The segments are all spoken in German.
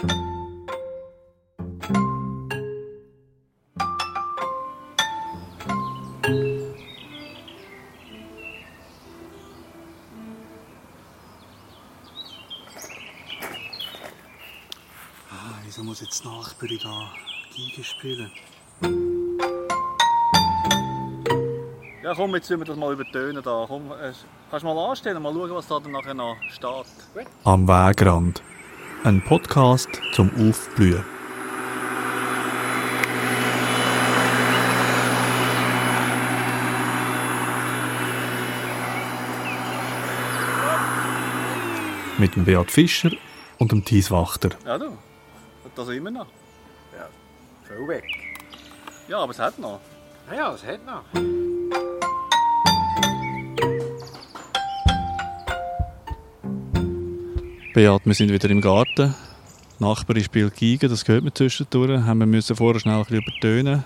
Ah, wieso muss jetzt die Nachbarin da Geige spielen? Ja, komm, jetzt müssen wir das mal übertönen. Da. Komm, kannst du mal anstellen, mal schauen, was da dann nachher noch steht. Am Wegrand. Ein Podcast zum Aufblühen. Mit dem Beat Fischer und dem Thies Wachter. Ja, du. Das immer noch. Voll weg. Ja, aber es hat noch. Ah ja, es hat noch. Beat, wir sind wieder im Garten. Die Nachbarin spielt Geige, das gehört mir zwischendurch. Haben wir müssen vorher schnell ein bisschen übertönen.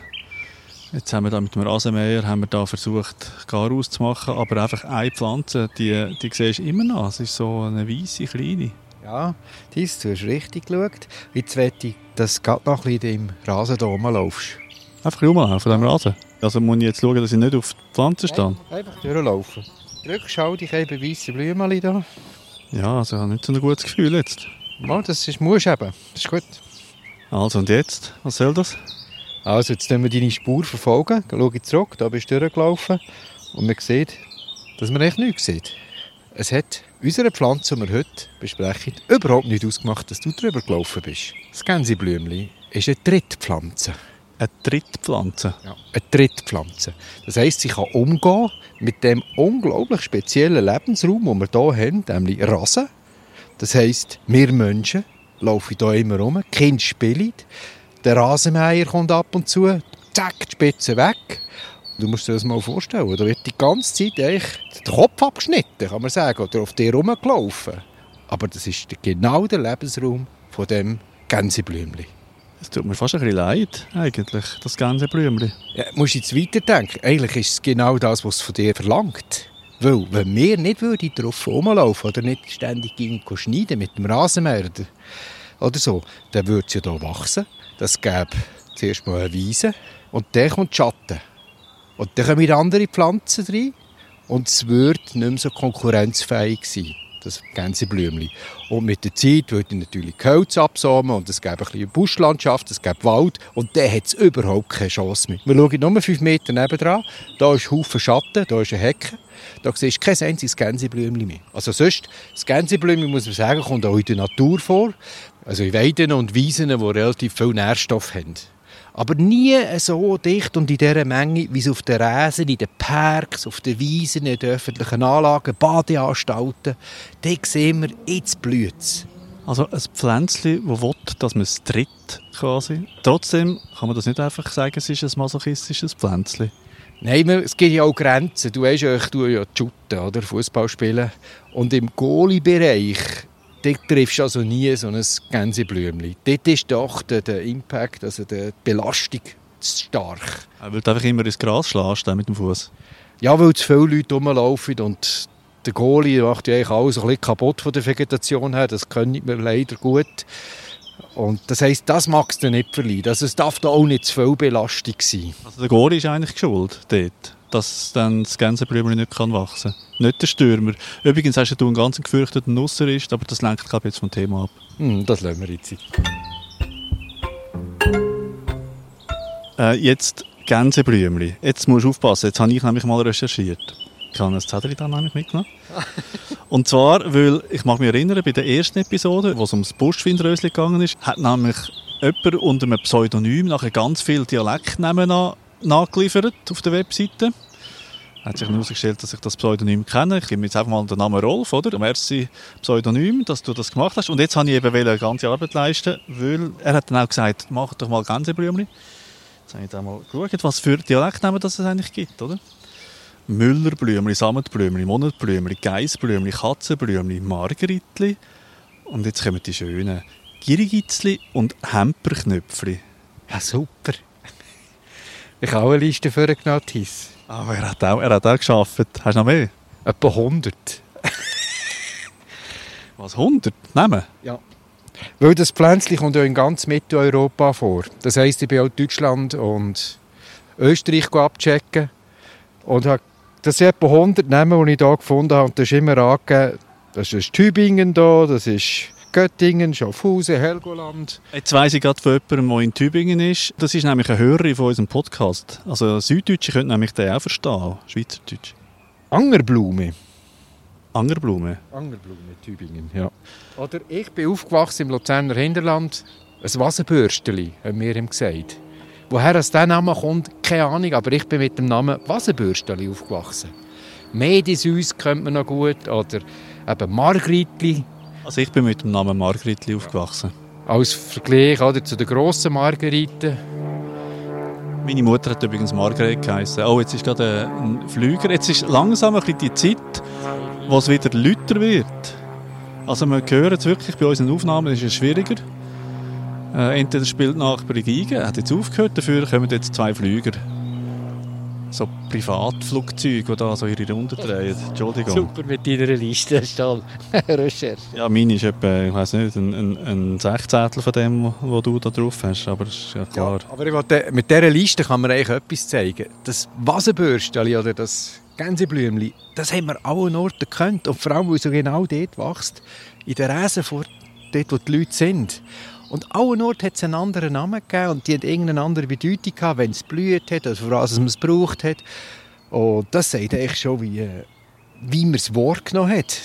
Jetzt haben wir da mit dem Rasenmäher haben wir da versucht, Garaus zu machen, aber einfach eine Pflanze, die, die siehst du immer noch. Es ist so eine weiße kleine. Ja, dies, du hast richtig geschaut. Jetzt möchte ich, dass du gerade noch ein bisschen im Rasen da rumlaufst. Einfach rumlaufen von diesem Rasen. Also muss ich jetzt schauen, dass ich nicht auf die Pflanze stehe. Einfach durchlaufen. Drück, schau dich eben weisse Blümchen da. Ja, also ich habe nicht so ein gutes Gefühl jetzt. Mal, das ist, musst du eben. Das ist gut. Also und jetzt? Was soll das? Also, jetzt können wir deine Spur verfolgen. Schau ich zurück, da bist du durchgelaufen. Und man sieht, dass man echt nichts sieht. Es hat unsere Pflanze, die wir heute besprechen, überhaupt nicht ausgemacht, dass du drüber gelaufen bist. Das Gänseblümchen ist eine Drittpflanze. Eine Drittpflanze. Ja, eine Drittpflanze. Das heisst, sie kann umgehen mit dem unglaublich speziellen Lebensraum, den wir hier haben, nämlich Rasen. Das heisst, wir Menschen laufen hier immer rum, die Kinder spielen, der Rasenmäher kommt ab und zu, zack, die Spitze weg. Du musst dir das mal vorstellen, da wird die ganze Zeit eigentlich der Kopf abgeschnitten, kann man sagen, oder auf dir rumgelaufen. Aber das ist genau der Lebensraum von dem Gänseblümchen. Es tut mir fast ein bisschen leid, eigentlich, das Gänseblümchen. Ja, musst jetzt weiterdenken. Eigentlich ist es genau das, was es von dir verlangt. Weil, wenn wir nicht würden drauf rumlaufen oder nicht ständig schneiden mit dem Rasenmäher oder, so, dann würde es ja hier wachsen. Das gäbe zuerst mal eine Wiese und dann kommt Schatten. Und dann kommen andere Pflanzen rein und es würde nicht mehr so konkurrenzfähig sein, das Gänseblümchen. Und mit der Zeit würde natürlich Holz absamen und es gäbe ein bisschen Buschlandschaft, es gäbe Wald und dann hat es überhaupt keine Chance mehr. Wir schauen nur fünf Meter nebendran, da ist ein Haufen Schatten, da ist eine Hecke, da siehst du kein einziges Gänseblümchen mehr. Also sonst, das Gänseblümchen, muss man sagen, kommt auch in der Natur vor, also in Weiden und Wiesen, die relativ viel Nährstoff haben. Aber nie so dicht und in dieser Menge, wie es auf den Rasen, in den Parks, auf den Wiesen, in den öffentlichen Anlagen, Badeanstalten. Dort sehen wir, jetzt blüht es. Also ein Pflänzchen, das will, dass man es tritt, quasi. Trotzdem kann man das nicht einfach sagen, es ist ein masochistisches Pflänzchen. Nein, es gibt ja auch Grenzen. Du weißt ja, ich tue ja shooten, oder? Fußball spielen. Und im Goalie-Bereich, dort triffst du also nie so ein Gänseblümchen. Dort ist doch der, der Impact, also die Belastung zu stark. Er will einfach immer ins Gras schlagen mit dem Fuß. Ja, weil zu viele Leute rumlaufen und der Goalie macht ja eigentlich alles ein bisschen kaputt von der Vegetation her. Das können wir leider gut. Und das heisst, das mag es dann nicht verlieren. Also es darf da auch nicht zu viel Belastung sein. Also der Gori ist eigentlich schuld dort, dass dann das Gänseblümchen nicht kann wachsen kann. Nicht der Stürmer. Übrigens hast du einen ganz gefürchteten Nusserist, aber das lenkt glaube ich jetzt vom Thema ab. Hm, das lassen wir jetzt. Äh, jetzt Gänseblümchen. Jetzt musst du aufpassen, jetzt habe ich nämlich mal recherchiert. Ich habe ein Zettel da nämlich mitgenommen. Und zwar, weil ich mag mich erinnern, bei der ersten Episode, wo es ums Buschwindröschen gegangen ist, hat nämlich jemand unter einem Pseudonym nachher ganz viele Dialektnamen na nachgeliefert auf der Webseite. Hat sich herausgestellt, dass ich das Pseudonym kenne. Ich gebe jetzt einfach mal den Namen Rolf, oder? Merci Pseudonym, dass du das gemacht hast. Und jetzt habe ich eben eine ganze Arbeit leisten, weil er hat dann auch gesagt, mach doch mal Gänseblümchen. Jetzt habe ich da mal geschaut, was für Dialektnamen das es eigentlich gibt, oder? Müllerblümli, Sammetblümli, Monatblümli, Geissblümli, Katzenblümli, Margeritli. Und jetzt kommen die schönen Girigitzli und Hemperknöpfli. Ja, super. Ich habe auch eine Liste für Thies. Aber er hat auch, er hat auch geschafft. Hast du noch mehr? Etwa 100. Was, 100 Namen? Ja. Weil das Pflänzchen kommt ja in ganz Mitteleuropa vor. Das heisst, ich bin auch Deutschland und Österreich abchecken und habe das sind etwa 100 Namen, die ich hier gefunden habe. Und das ist immer angegeben, das ist Tübingen da, das ist Göttingen, Schaffhausen, Helgoland. Jetzt weiss ich gerade von jemandem, der in Tübingen ist. Das ist nämlich eine Hörerin von unserem Podcast. Also Süddeutsche können nämlich den auch verstehen, Schweizerdeutsch. Angerblume. Angerblume? Angerblume, Tübingen, ja. Oder ich bin aufgewachsen im Luzerner Hinterland. Ein Wasserbürsteli, haben wir ihm gesagt. Woher aus dieser Name kommt, keine Ahnung, aber ich bin mit dem Namen Wasserbürsteli aufgewachsen. Medisüß kennt man noch gut, oder eben Margritli. Also ich bin mit dem Namen Margritli aufgewachsen. Als Vergleich oder, zu den grossen Margeriten. Meine Mutter hat übrigens Margret geheißen. Oh, jetzt ist gerade ein Flüger. Jetzt ist langsam ein bisschen die Zeit, wo es wieder lauter wird. Also wir hören es wirklich bei unseren Aufnahmen, ist es schwieriger. Äh, entweder spielt die Nachbarin Geige, hat jetzt aufgehört, dafür kommen jetzt zwei Flüger. So Privatflugzeuge, die da so ihre Runde drehen. Entschuldigung. Super mit deiner Liste, Stahl. Recherche. Ja, meine ist etwa, ich weiß nicht, ein, ein, ein Sechzehntel von dem, was du da drauf hast, aber das ist ja klar. Ja, aber ich wollte, mit dieser Liste kann man eigentlich etwas zeigen. Das Wasserbürstchen oder das Gänseblümchen, das haben wir an allen Orten gekannt. Und vor allem, weil es so genau dort wächst, in der Räsenfurt, dort, wo die Leute sind. Und allen Orten hat es einen anderen Namen gegeben und die hat irgendeine andere Bedeutung gehabt, wenn es blüht hat oder für was man es gebraucht hat. Und das sagt eigentlich schon, wie, wie man es wahrgenommen hat.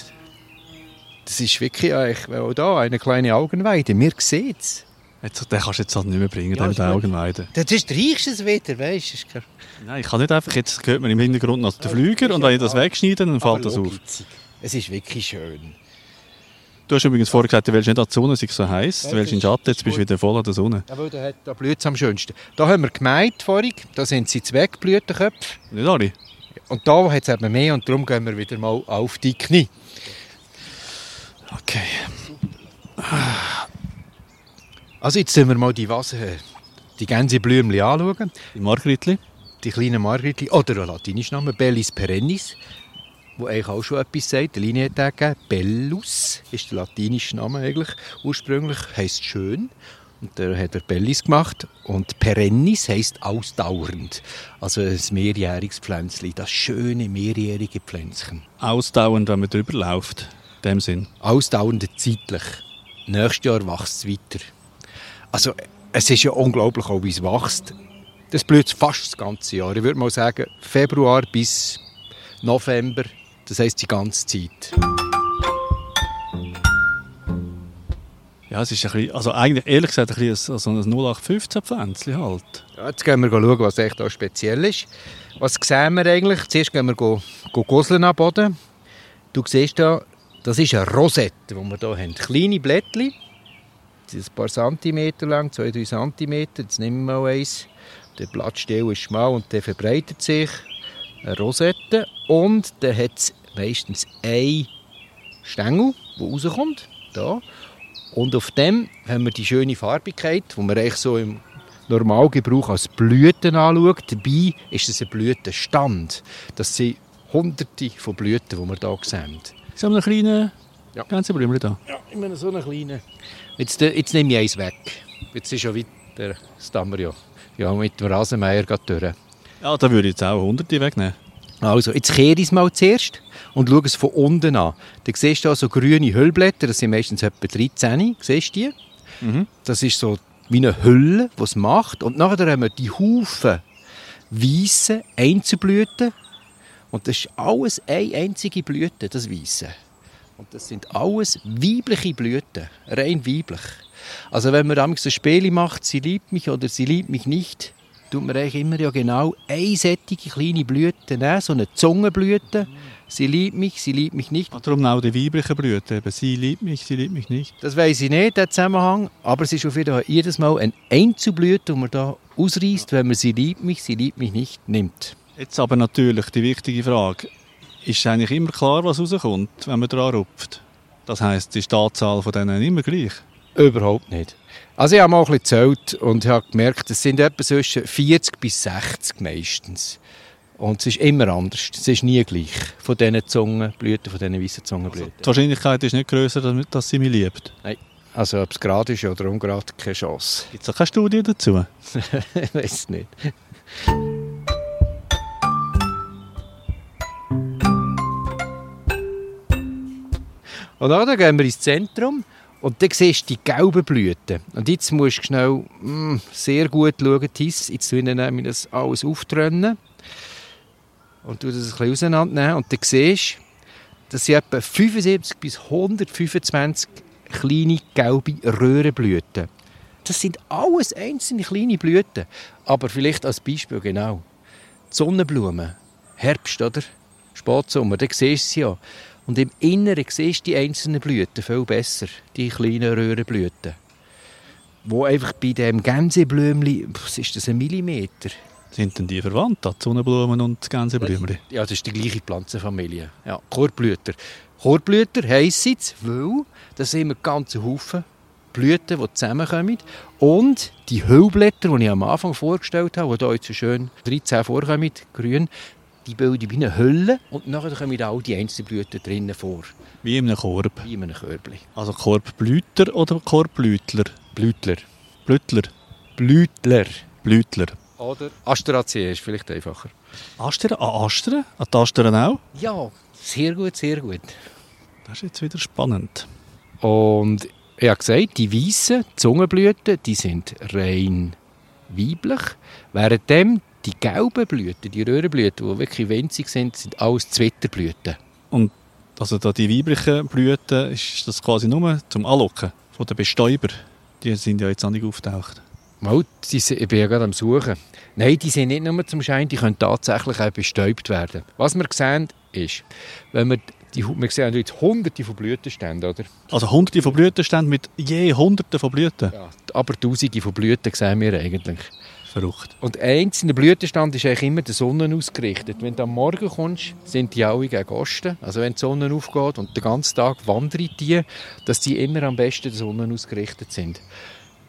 Das ist wirklich eigentlich, auch da eine kleine Augenweide. Wir sehen es. Jetzt, den kannst du jetzt halt nicht mehr bringen, Ja, den. Augenweiden. Das ist reichstes wieder, weißt du? Nein, ich kann nicht einfach, jetzt hört man im Hintergrund noch den Flüger und wenn ich das wegschneide, dann fällt das auf. Es ist wirklich schön. Du hast übrigens vorher gesagt, du willst nicht an die Sonne, es so heiß, du willst in den Schatten, jetzt bist du wieder voll an der Sonne. Ja, weil da, blüht es am schönsten. Da haben wir gemeint vorhin, da sind sie Zweckblütenköpfe. Nicht alle? Und da hat es eben mehr und darum gehen wir wieder mal auf die Knie. Okay. Also jetzt sehen wir mal die Vase, die Gänseblümchen anschauen. Die Margritli. Die kleinen Margritli, oder der latinische Name Bellis perennis, wo eigentlich auch schon etwas sagt. Die Linie hat gegeben. Bellus ist der latinische Name eigentlich. Ursprünglich heisst schön. Und der hat er Bellis gemacht. Und perennis heisst ausdauernd. Also ein mehrjähriges Pflänzchen. Das schöne mehrjährige Pflänzchen. Ausdauernd, wenn man drüber läuft. In dem Sinn. Ausdauernd zeitlich. Nächstes Jahr wächst es weiter. Also es ist ja unglaublich, auch wie es wächst. Das blüht fast das ganze Jahr. Ich würde mal sagen, Februar bis November, das heisst die ganze Zeit. Ja, es ist ein bisschen, also eigentlich ehrlich gesagt ein, bisschen ein, so ein 0815-Pflänzchen halt. Ja, jetzt gehen wir schauen, was echt da speziell ist. Was sehen wir eigentlich? Zuerst gehen wir go, go Gosseln am Boden. Du siehst da, das ist eine Rosette, die wir hier haben. Kleine Blättchen, sind ein paar Zentimeter lang, zwei, drei Zentimeter. Jetzt nehmen wir mal eins. Der Blattstiel ist schmal und der verbreitet sich. Eine Rosette. Und dann hat es meistens ein Stängel, der rauskommt. Da. Und auf dem haben wir die schöne Farbigkeit, die man eigentlich so im Normalgebrauch als Blüten anschaut. Dabei ist es ein Blütenstand. Das sind hunderte von Blüten, die wir hier sehen. Haben wir einen kleinen Ja. Gänseblümchen da. Ja, immer so einen kleinen. Jetzt, äh, jetzt nehme ich eins weg. Jetzt ist schon weiter das Dammer ja. Ja, mit dem Rasenmäher geht durch. Ja, da würde ich jetzt auch hunderte wegnehmen. Also, jetzt kehre ich es mal zuerst und schaue es von unten an. Dann siehst du da so grüne Hüllblätter, das sind meistens etwa 13. Siehst du die? Mhm. Das ist so wie eine Hülle, die es macht. Und nachher haben wir die Haufen weiße Einzelblüten. Und das ist alles eine einzige Blüte, das Weiße. Und das sind alles weibliche Blüten, rein weiblich. Also wenn man damals ein Spiel macht, sie liebt mich oder sie liebt mich nicht, tut man eigentlich immer ja genau eine sättige kleine Blüte nehmen, so eine Zungenblüte. Sie liebt mich, sie liebt mich nicht. Darum auch die weiblichen Blüten. Eben, sie liebt mich, sie liebt mich nicht. Das weiß ich nicht, der Zusammenhang. Aber es ist auf jeden Fall jedes Mal ein Einzelblüte, die man da ausreißt, wenn man sie liebt mich, sie liebt mich nicht, nimmt. Jetzt aber natürlich die wichtige Frage. Ist eigentlich immer klar, was rauskommt, wenn man dran rupft? Das heisst, ist die Anzahl von denen immer gleich? Überhaupt nicht. Also ich habe mal ein bisschen gezählt und habe gemerkt, es sind etwa zwischen 40 bis 60 meistens. Und es ist immer anders. Es ist nie gleich. Von diesen Zungenblüten, von diesen weißen Zungenblüten. Die Wahrscheinlichkeit ist nicht grösser, dass, sie mich liebt. Also ob es gerade ist oder ungerade, keine Chance. Gibt es auch keine Studie dazu? ich weiß nicht. Und dann gehen wir ins Zentrum und dann siehst du die gelben Blüten. Und jetzt musst du schnell mm, sehr gut schauen, Tis. Jetzt ich nämlich das alles auftrennen und tu das ein bisschen auseinandernehmen. Und dann siehst du, das sind etwa 75 bis 125 kleine gelbe Röhrenblüten. Das sind alles einzelne kleine Blüten. Aber vielleicht als Beispiel genau. Die Sonnenblumen, Herbst, oder? Spätsommer, da siehst du sie ja. Und im Inneren siehst du die einzelnen Blüten viel besser, die kleinen Röhrenblüten. Wo einfach bei dem Gänseblümchen, was ist das, ein Millimeter? Sind denn die verwandt, die Sonnenblumen und die Gänseblümchen? Ja, das ist die gleiche Pflanzenfamilie. Ja, Chorblüter. Chorblüter heissen es, weil das sind immer ganze Haufen Blüten, die zusammenkommen. Und die Hüllblätter, die ich am Anfang vorgestellt habe, die hier jetzt so schön 13 vorkommen, grün, die bilden wie eine Hülle und nachher kommen all die einzelnen Blüten drinnen vor. Wie in einem Korb. Wie in einem Körbchen. Also Korbblüter oder Korbblütler? Blütler. Blütler. Blütler. Blütler. Oder Asteraceae ist vielleicht einfacher. Astern? Ah, Astern? An die Astern auch? Ja, sehr gut, sehr gut. Das ist jetzt wieder spannend. Und ich habe gesagt, die weißen Zungenblüten, die sind rein weiblich, währenddem die gelben Blüten, die Röhrenblüten, die wirklich winzig sind, sind alles Zwitterblüten. Und also da die weiblichen Blüten, ist das quasi nur zum Anlocken von den Bestäuber. Die sind ja jetzt auch nicht auftaucht. Mal, ich bin ja gerade am Suchen. Nein, die sind nicht nur zum Schein, die können tatsächlich auch bestäubt werden. Was wir sehen, ist, wenn wir, die, wir sehen jetzt hunderte von Blütenständen, oder? Also hunderte von Blütenständen mit je hunderten von Blüten. Ja. Aber tausende von Blüten sehen wir eigentlich. Verrückt. Und ein einzelner Blütenstand ist eigentlich immer der Sonne ausgerichtet. Wenn du am Morgen kommst, sind die alle gegen Osten. Also wenn die Sonne aufgeht und den ganzen Tag wandern die, dass die immer am besten der Sonne ausgerichtet sind.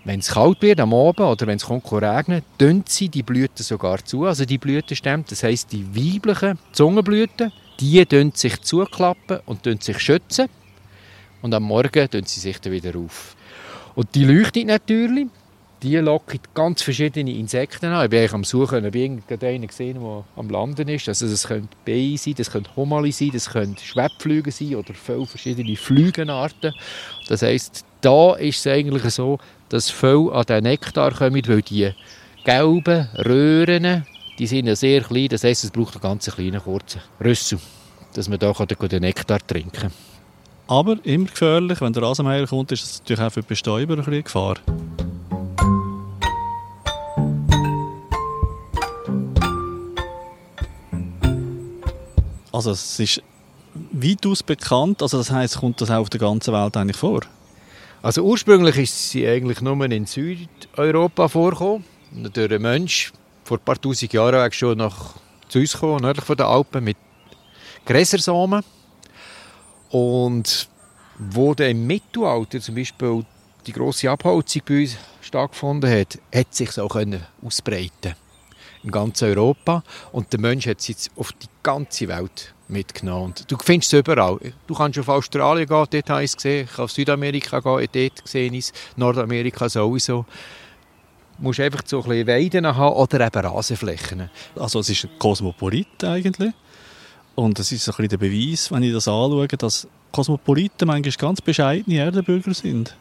Wenn es kalt wird am Abend oder wenn es regnen, dünnt sie die Blüten sogar zu. Also die Blütenstämme, das heisst die weiblichen Zungenblüten, die dünnt sich zuklappen und sich schützen. Und am Morgen dünnt sie sich dann wieder auf. Und die leuchtet natürlich. Die locken ganz verschiedene Insekten an. Ich bin eigentlich am Suchen, ob ich irgendeinen gesehen der am Landen ist. Also das können Bienen sein, das können Hummerli sein, das können Schwebflüge sein oder viele verschiedene Flügenarten. Das heisst, da ist es eigentlich so, dass viele an den Nektar kommen, weil die gelben Röhren, die sind ja sehr klein. Das heisst, es braucht einen ganz kleinen, kurzen Rüssel, dass man da den Nektar trinken kann. Aber immer gefährlich, wenn der Rasenmäher kommt, ist das natürlich auch für die Bestäuber ein bisschen Gefahr. Also es ist weitaus bekannt, also das heisst, kommt das auch auf der ganzen Welt eigentlich vor? Also ursprünglich ist sie eigentlich nur in Südeuropa vorgekommen. Und durch einen Mensch vor ein paar tausend Jahren schon nach zu uns gekommen, nördlich von den Alpen, mit Gräsersamen. Und wo dann im Mittelalter zum Beispiel die grosse Abholzung bei uns stattgefunden hat, hat sich auch können ausbreiten in ganz Europa. Und der Mensch hat es jetzt auf die ganze Welt mitgenommen. Und du findest es überall. Du kannst auf Australien gehen, dort habe ich es gesehen. Ich kann auf Südamerika gehen, dort sehe ich es. Nordamerika sowieso. Du musst einfach so ein bisschen Weiden haben oder eben Rasenflächen. Also es ist ein Kosmopolit eigentlich. Und es ist ein bisschen der Beweis, wenn ich das anschaue, dass Kosmopoliten manchmal ganz bescheidene Erdenbürger sind.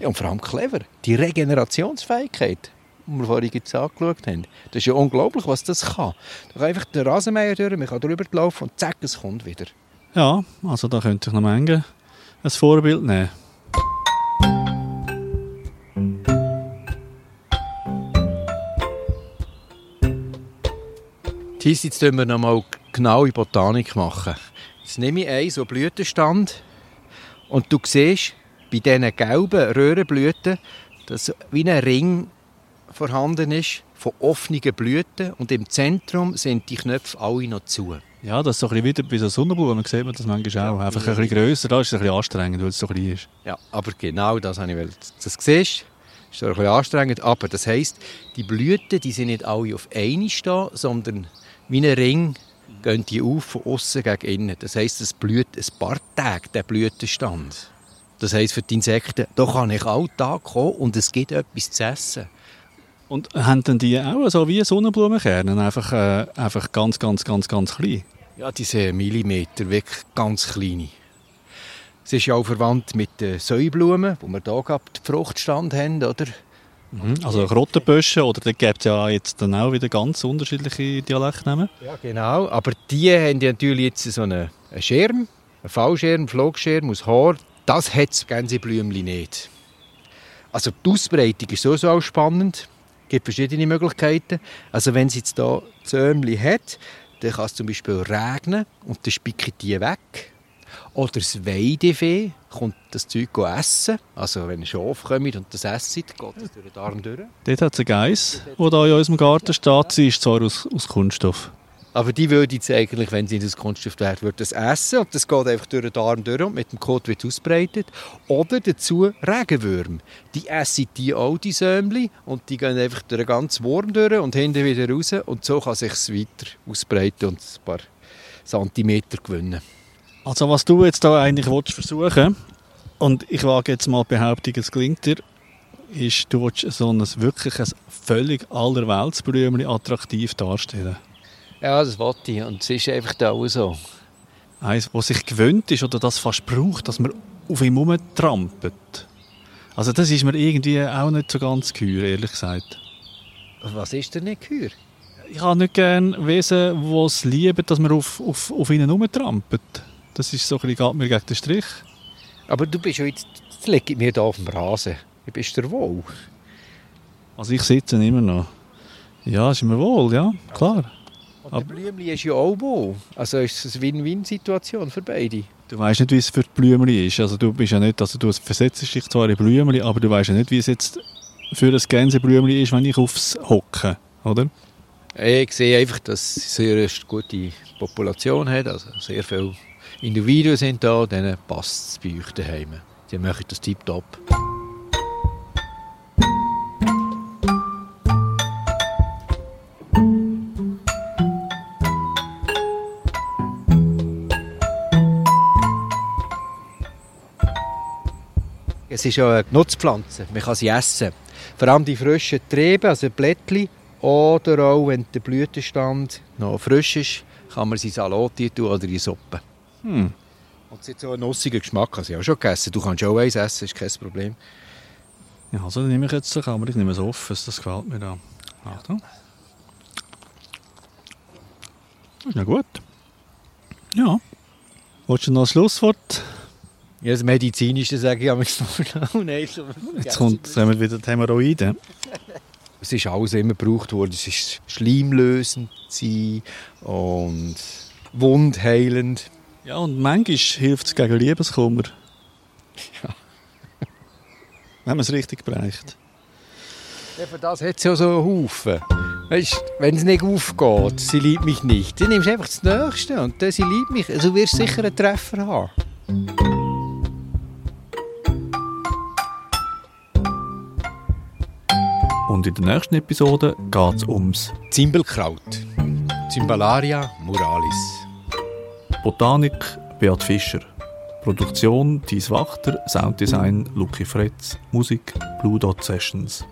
Ja, und vor allem clever. Die Regenerationsfähigkeit, die wir vorhin jetzt angeschaut haben. Das ist ja unglaublich, was das kann. Da kann einfach der Rasenmäher durch, man kann drüber laufen und zack, es kommt wieder. Ja, also da könnte ich noch Menge ein Vorbild nehmen. Dies jetzt müssen wir noch mal genaue Botanik machen. Jetzt nehme ich einen so Blütenstand und du siehst bei diesen gelben Röhrenblüten, dass wie ein Ring vorhanden ist von offenen Blüten und im Zentrum sind die Knöpfe alle noch zu. Ja, das ist so ein bisschen wieder bei so Sonnenblumen, sieht man das manchmal auch. Einfach ein bisschen grösser, da ist es ein bisschen anstrengend, weil es so klein ist. Ja, aber genau das habe ich wollen. Das siehst ist ein bisschen anstrengend, aber das heisst, die Blüten die sind nicht alle auf eine stehen, sondern wie ein Ring gehen die auf von außen gegen innen. Das heisst, es blüht ein paar Tage, der Blütenstand. Das heisst für die Insekten, da kann ich alltag kommen und es gibt etwas zu essen. Und haben denn die auch so wie Sonnenblumenkerne, einfach, äh, einfach ganz, ganz, ganz, ganz klein? Ja, diese Millimeter, wirklich ganz kleine. Es ist ja auch verwandt mit den Säublumen, wo wir hier gerade den Fruchtstand haben, oder? Mhm. Also Rottenböschen, oder da gibt es ja jetzt dann auch wieder ganz unterschiedliche Dialektnamen. Ja, genau. Aber die haben ja natürlich jetzt so einen einen Schirm, einen Fallschirm, einen Flugschirm aus Haar. Das hat das Gänseblümchen nicht. Also die Ausbreitung ist sowieso auch spannend. Es gibt verschiedene Möglichkeiten. Also wenn sie jetzt hier Zömli hat, dann kann es zum Beispiel regnen und dann spicken die weg. Oder das Weidefee kommt das Zeug essen. Also wenn ein Schaf kommt und das esst, geht es durch den Darm durch. Dort hat es einen Geiss, der hier in unserem Garten steht. Sie ist zwar aus, aus Kunststoff. Aber die würde jetzt eigentlich, wenn sie in das Kunststoff wäre, würde das essen und das geht einfach durch den Darm durch und mit dem Kot wird ausbreitet. Oder dazu Regenwürmer. Die essen die auch, die Sämli, und die gehen einfach durch den ganzen Wurm durch und hinten wieder raus und so kann sich weiter ausbreiten und ein paar Zentimeter gewinnen. Also was du jetzt da eigentlich willst versuchen und ich wage jetzt mal Behauptung, es gelingt dir, ist, du willst so ein wirklich ein völlig allerweltsblümchen attraktiv darstellen. Ja, das wollte ich und es ist einfach da auch so. Eins, das sich gewöhnt ist oder das fast braucht, dass man auf ihm herumtrampelt. Also das ist mir irgendwie auch nicht so ganz geheuer, ehrlich gesagt. Was ist denn nicht geheuer? Ich habe nicht gerne Wesen, die es lieben, dass man auf, auf, auf ihnen herumtrampelt. Das ist so ein bisschen, geht mir gegen den Strich. Aber du bist ja jetzt, jetzt ich mir hier auf dem Rasen. Wie bist du wohl? Also ich sitze immer noch. Ja, ist mir wohl, ja, klar. Und der Blümchen ist ja auch wohl. Also ist es eine Win-Win-Situation für beide. Du weißt nicht, wie es für die Blümchen ist. Also du bist ja nicht, also du versetzt dich zwar in Blümchen, aber du weißt ja nicht, wie es jetzt für das Gänseblümchen ist, wenn ich aufs hocke, oder? Ich sehe einfach, dass sie eine sehr gute Population hat, also sehr viele Individuen sind da, denen passt es bei euch daheim. Die machen das tiptop. Es ist ja eine Nutzpflanze, man kann sie essen. Vor allem die frischen Triebe, also Blättchen, oder auch wenn der Blütenstand noch frisch ist, kann man sie in Salat tun oder in Suppe. Hm. Und es hat so einen nussigen Geschmack, habe ich auch schon gegessen. Du kannst auch eins essen, ist kein Problem. Ja, also dann nehme ich jetzt aber ich nehme es offen, das gefällt mir da. Achtung. Ist ja gut. Ja. Wolltest du noch ein Schlusswort? Ja, das Medizinische sage ich am noch. Nein, Jetzt kommt haben wir wieder die Hämorrhoiden. Es ist alles immer gebraucht worden. Es ist schleimlösend und wundheilend. Ja, und manchmal hilft es gegen Liebeskummer. Ja. Wenn man es richtig bereicht. Ja, für das hat es ja so einen Haufen. Weißt, wenn es nicht aufgeht, sie liebt mich nicht, dann nimmst du einfach das Nächste und dann sie liebt mich. Also wirst du sicher einen Treffer haben. Und in der nächsten Episode geht es ums Zimbelkraut. Cymballaria muralis. Botanik Beat Fischer. Produktion Thies Wachter, Sounddesign Luki Fretz, Musik Blue Dot Sessions.